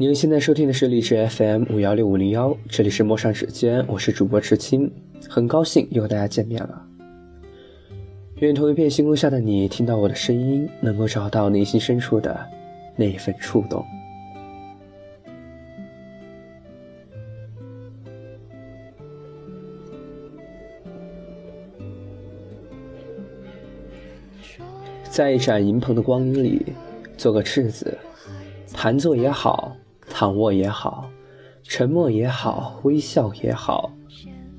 您现在收听的是荔枝 FM 五幺六五零幺，这里是陌上指尖，我是主播池青，很高兴又和大家见面了。愿同一片星空下的你，听到我的声音，能够找到内心深处的那一份触动。在一盏银棚的光阴里，做个赤子，盘坐也好。躺卧也好，沉默也好，微笑也好，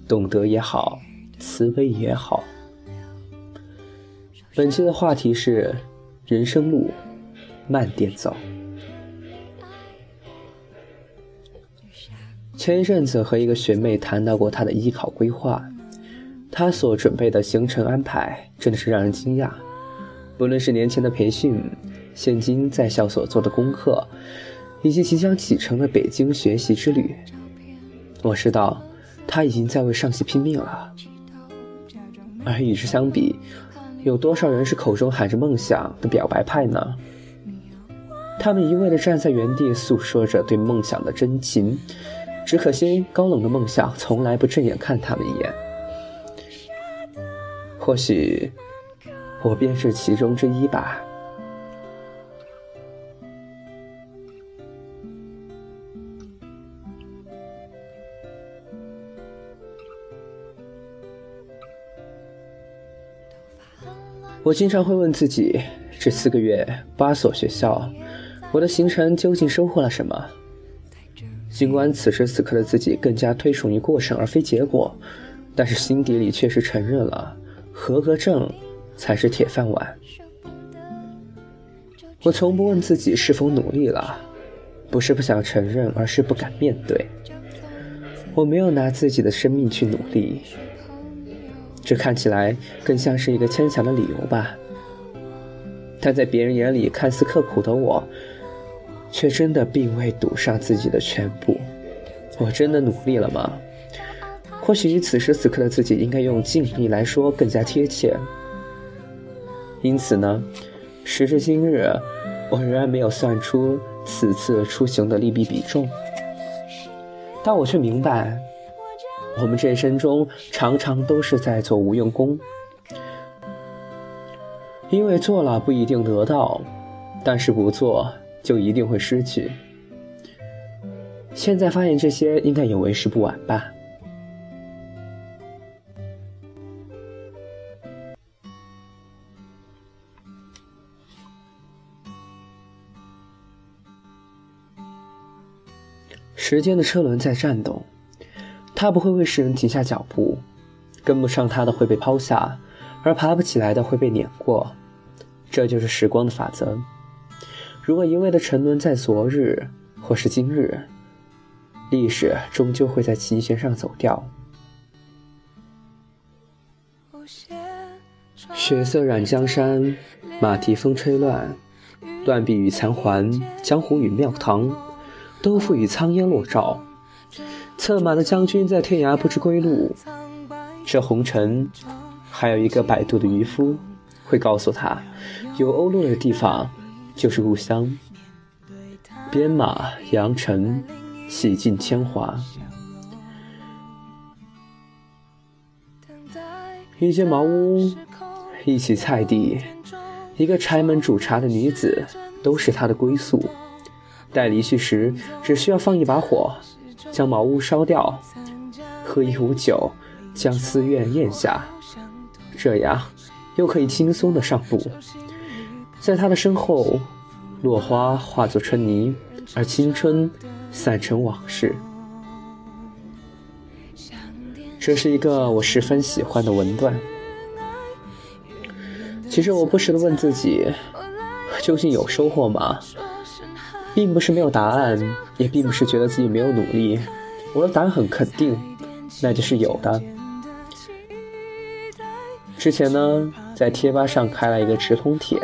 懂得也好，慈悲也好。本期的话题是：人生路，慢点走。前一阵子和一个学妹谈到过她的艺考规划，她所准备的行程安排真的是让人惊讶。不论是年前的培训，现今在校所做的功课。以及即将启程的北京学习之旅，我知道他已经在为上戏拼命了。而与之相比，有多少人是口中喊着梦想的表白派呢？他们一味地站在原地诉说着对梦想的真情，只可惜高冷的梦想从来不正眼看他们一眼。或许，我便是其中之一吧。我经常会问自己：这四个月八所学校，我的行程究竟收获了什么？尽管此时此刻的自己更加推崇于过程而非结果，但是心底里确实承认了，合格证才是铁饭碗。我从不问自己是否努力了，不是不想承认，而是不敢面对。我没有拿自己的生命去努力。这看起来更像是一个牵强的理由吧，但在别人眼里看似刻苦的我，却真的并未赌上自己的全部。我真的努力了吗？或许此时此刻的自己应该用尽力来说更加贴切。因此呢，时至今日，我仍然没有算出此次出行的利弊比重，但我却明白。我们这一生中常常都是在做无用功，因为做了不一定得到，但是不做就一定会失去。现在发现这些，应该也为时不晚吧。时间的车轮在颤动。他不会为世人停下脚步，跟不上他的会被抛下，而爬不起来的会被碾过，这就是时光的法则。如果一味的沉沦在昨日或是今日，历史终究会在琴弦上走掉。血色染江山，马蹄风吹乱，断壁与残环，江湖与庙堂，都付与苍烟落照。策马的将军在天涯不知归路，这红尘还有一个摆渡的渔夫，会告诉他，有鸥落的地方就是故乡。鞭马扬尘，洗尽铅华。一间茅屋，一起菜地，一个柴门煮茶的女子，都是他的归宿。待离去时，只需要放一把火。将茅屋烧掉，喝一壶酒，将私怨咽下，这样又可以轻松的上路。在他的身后，落花化作春泥，而青春散成往事。这是一个我十分喜欢的文段。其实我不时的问自己，究竟有收获吗？并不是没有答案，也并不是觉得自己没有努力。我的答案很肯定，那就是有的。之前呢，在贴吧上开了一个直通帖，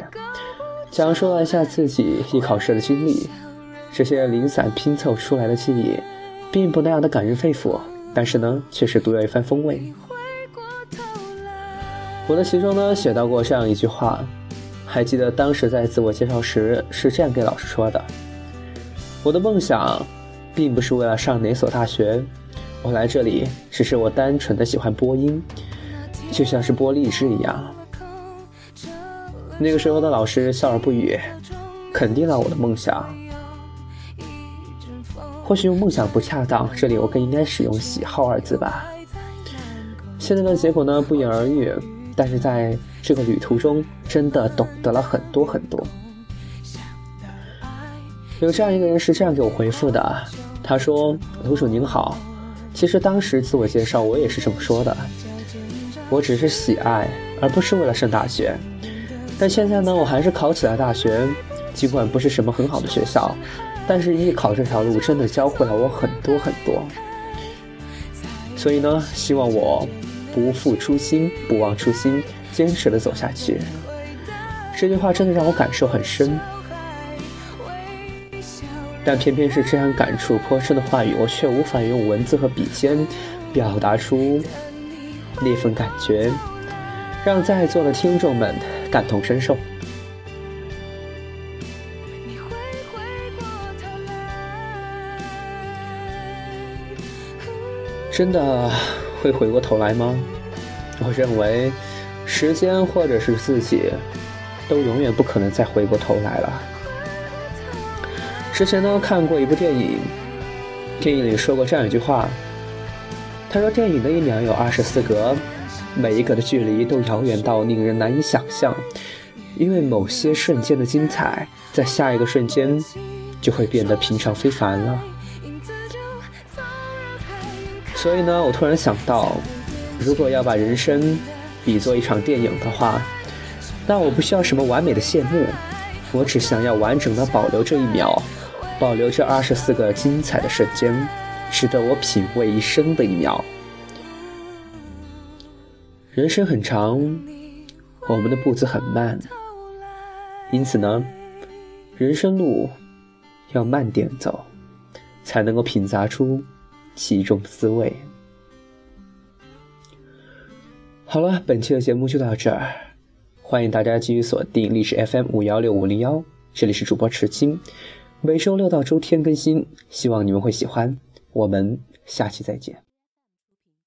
讲述了一下自己艺考试的经历。这些零散拼凑出来的记忆，并不那样的感人肺腑，但是呢，却是独有一番风味。我的其中呢，写到过这样一句话，还记得当时在自我介绍时是这样给老师说的。我的梦想，并不是为了上哪所大学，我来这里只是我单纯的喜欢播音，就像是播荔枝一样。那个时候的老师笑而不语，肯定了我的梦想。或许用梦想不恰当，这里我更应该使用喜好二字吧。现在的结果呢，不言而喻。但是在这个旅途中，真的懂得了很多很多。有这样一个人是这样给我回复的，他说：“楼主您好，其实当时自我介绍我也是这么说的，我只是喜爱，而不是为了上大学。但现在呢，我还是考起了大学，尽管不是什么很好的学校，但是艺考这条路真的教会了我很多很多。所以呢，希望我。”不负初心，不忘初心，坚持的走下去。这句话真的让我感受很深，但偏偏是这样感触颇深的话语，我却无法用文字和笔尖表达出那份感觉，让在座的听众们感同身受。真的。会回过头来吗？我认为，时间或者是自己，都永远不可能再回过头来了。之前呢看过一部电影，电影里说过这样一句话，他说电影的一秒有二十四格，每一格的距离都遥远到令人难以想象，因为某些瞬间的精彩，在下一个瞬间就会变得平常非凡了。所以呢，我突然想到，如果要把人生比作一场电影的话，那我不需要什么完美的谢幕，我只想要完整的保留这一秒，保留这二十四个精彩的瞬间，值得我品味一生的一秒。人生很长，我们的步子很慢，因此呢，人生路要慢点走，才能够品杂出。其中的滋味。好了，本期的节目就到这儿，欢迎大家继续锁定历史 FM 五幺六五零幺，这里是主播池青，每周六到周天更新，希望你们会喜欢，我们下期再见。